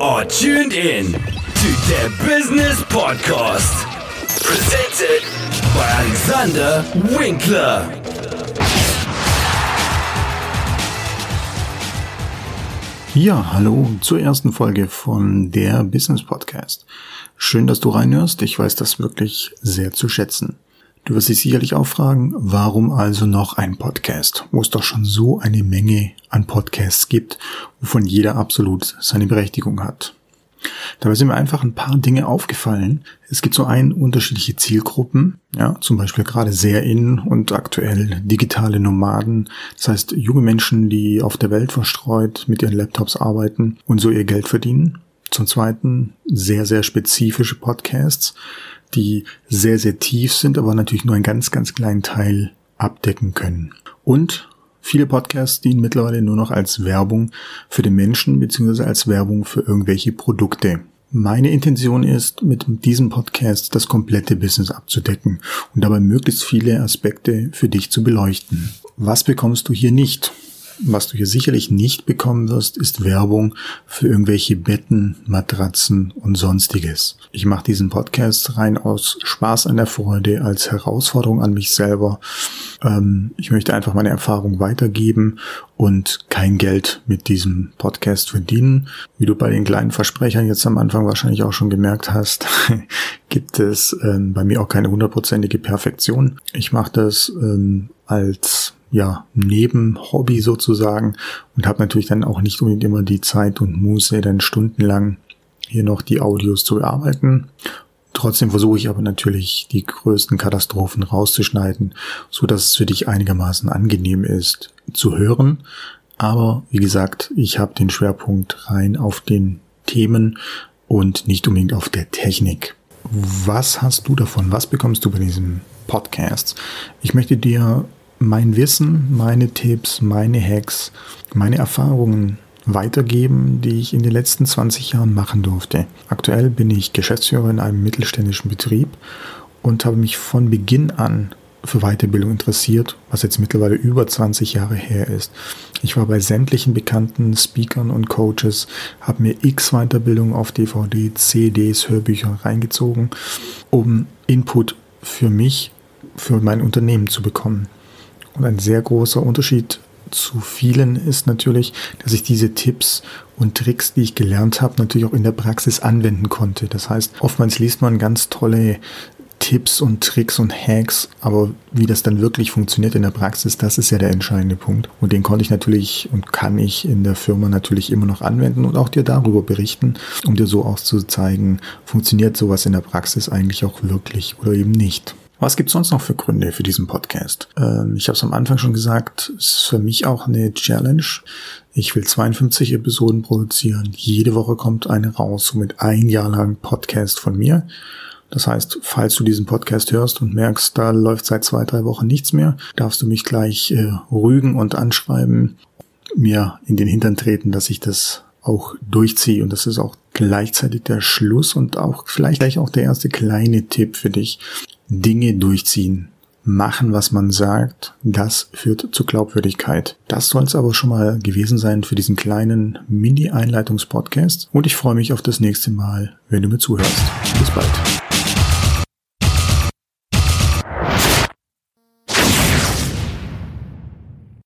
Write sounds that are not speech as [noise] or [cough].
are tuned in to the Business Podcast. Presented by Alexander Winkler. Ja, hallo zur ersten Folge von der Business Podcast. Schön, dass du reinhörst. Ich weiß das wirklich sehr zu schätzen. Du wirst dich sicherlich auch fragen, warum also noch ein Podcast, wo es doch schon so eine Menge an Podcasts gibt, wovon jeder absolut seine Berechtigung hat. Dabei sind mir einfach ein paar Dinge aufgefallen. Es gibt so ein unterschiedliche Zielgruppen, ja, zum Beispiel gerade sehr in und aktuell digitale Nomaden. Das heißt, junge Menschen, die auf der Welt verstreut mit ihren Laptops arbeiten und so ihr Geld verdienen. Zum zweiten sehr, sehr spezifische Podcasts die sehr, sehr tief sind, aber natürlich nur einen ganz, ganz kleinen Teil abdecken können. Und viele Podcasts dienen mittlerweile nur noch als Werbung für den Menschen beziehungsweise als Werbung für irgendwelche Produkte. Meine Intention ist, mit diesem Podcast das komplette Business abzudecken und dabei möglichst viele Aspekte für dich zu beleuchten. Was bekommst du hier nicht? Was du hier sicherlich nicht bekommen wirst, ist Werbung für irgendwelche Betten, Matratzen und sonstiges. Ich mache diesen Podcast rein aus Spaß an der Freude, als Herausforderung an mich selber. Ähm, ich möchte einfach meine Erfahrung weitergeben und kein Geld mit diesem Podcast verdienen. Wie du bei den kleinen Versprechern jetzt am Anfang wahrscheinlich auch schon gemerkt hast, [laughs] gibt es ähm, bei mir auch keine hundertprozentige Perfektion. Ich mache das ähm, als ja, Nebenhobby sozusagen und habe natürlich dann auch nicht unbedingt immer die Zeit und Muße, dann stundenlang hier noch die Audios zu bearbeiten. Trotzdem versuche ich aber natürlich die größten Katastrophen rauszuschneiden, so dass es für dich einigermaßen angenehm ist zu hören. Aber wie gesagt, ich habe den Schwerpunkt rein auf den Themen und nicht unbedingt auf der Technik. Was hast du davon? Was bekommst du bei diesem Podcast? Ich möchte dir mein Wissen, meine Tipps, meine Hacks, meine Erfahrungen weitergeben, die ich in den letzten 20 Jahren machen durfte. Aktuell bin ich Geschäftsführer in einem mittelständischen Betrieb und habe mich von Beginn an für Weiterbildung interessiert, was jetzt mittlerweile über 20 Jahre her ist. Ich war bei sämtlichen bekannten Speakern und Coaches, habe mir x Weiterbildungen auf DVD, CDs, Hörbücher reingezogen, um Input für mich, für mein Unternehmen zu bekommen. Und ein sehr großer Unterschied zu vielen ist natürlich, dass ich diese Tipps und Tricks, die ich gelernt habe, natürlich auch in der Praxis anwenden konnte. Das heißt, oftmals liest man ganz tolle Tipps und Tricks und Hacks, aber wie das dann wirklich funktioniert in der Praxis, das ist ja der entscheidende Punkt. Und den konnte ich natürlich und kann ich in der Firma natürlich immer noch anwenden und auch dir darüber berichten, um dir so auch zu zeigen, funktioniert sowas in der Praxis eigentlich auch wirklich oder eben nicht. Was gibt's sonst noch für Gründe für diesen Podcast? Ähm, ich habe es am Anfang schon gesagt, es ist für mich auch eine Challenge. Ich will 52 Episoden produzieren. Jede Woche kommt eine raus, somit ein Jahr lang Podcast von mir. Das heißt, falls du diesen Podcast hörst und merkst, da läuft seit zwei, drei Wochen nichts mehr, darfst du mich gleich äh, rügen und anschreiben, mir in den Hintern treten, dass ich das auch durchziehe. Und das ist auch gleichzeitig der Schluss und auch vielleicht gleich auch der erste kleine Tipp für dich. Dinge durchziehen, machen, was man sagt, das führt zu Glaubwürdigkeit. Das soll es aber schon mal gewesen sein für diesen kleinen Mini-Einleitungs-Podcast und ich freue mich auf das nächste Mal, wenn du mir zuhörst. Bis bald.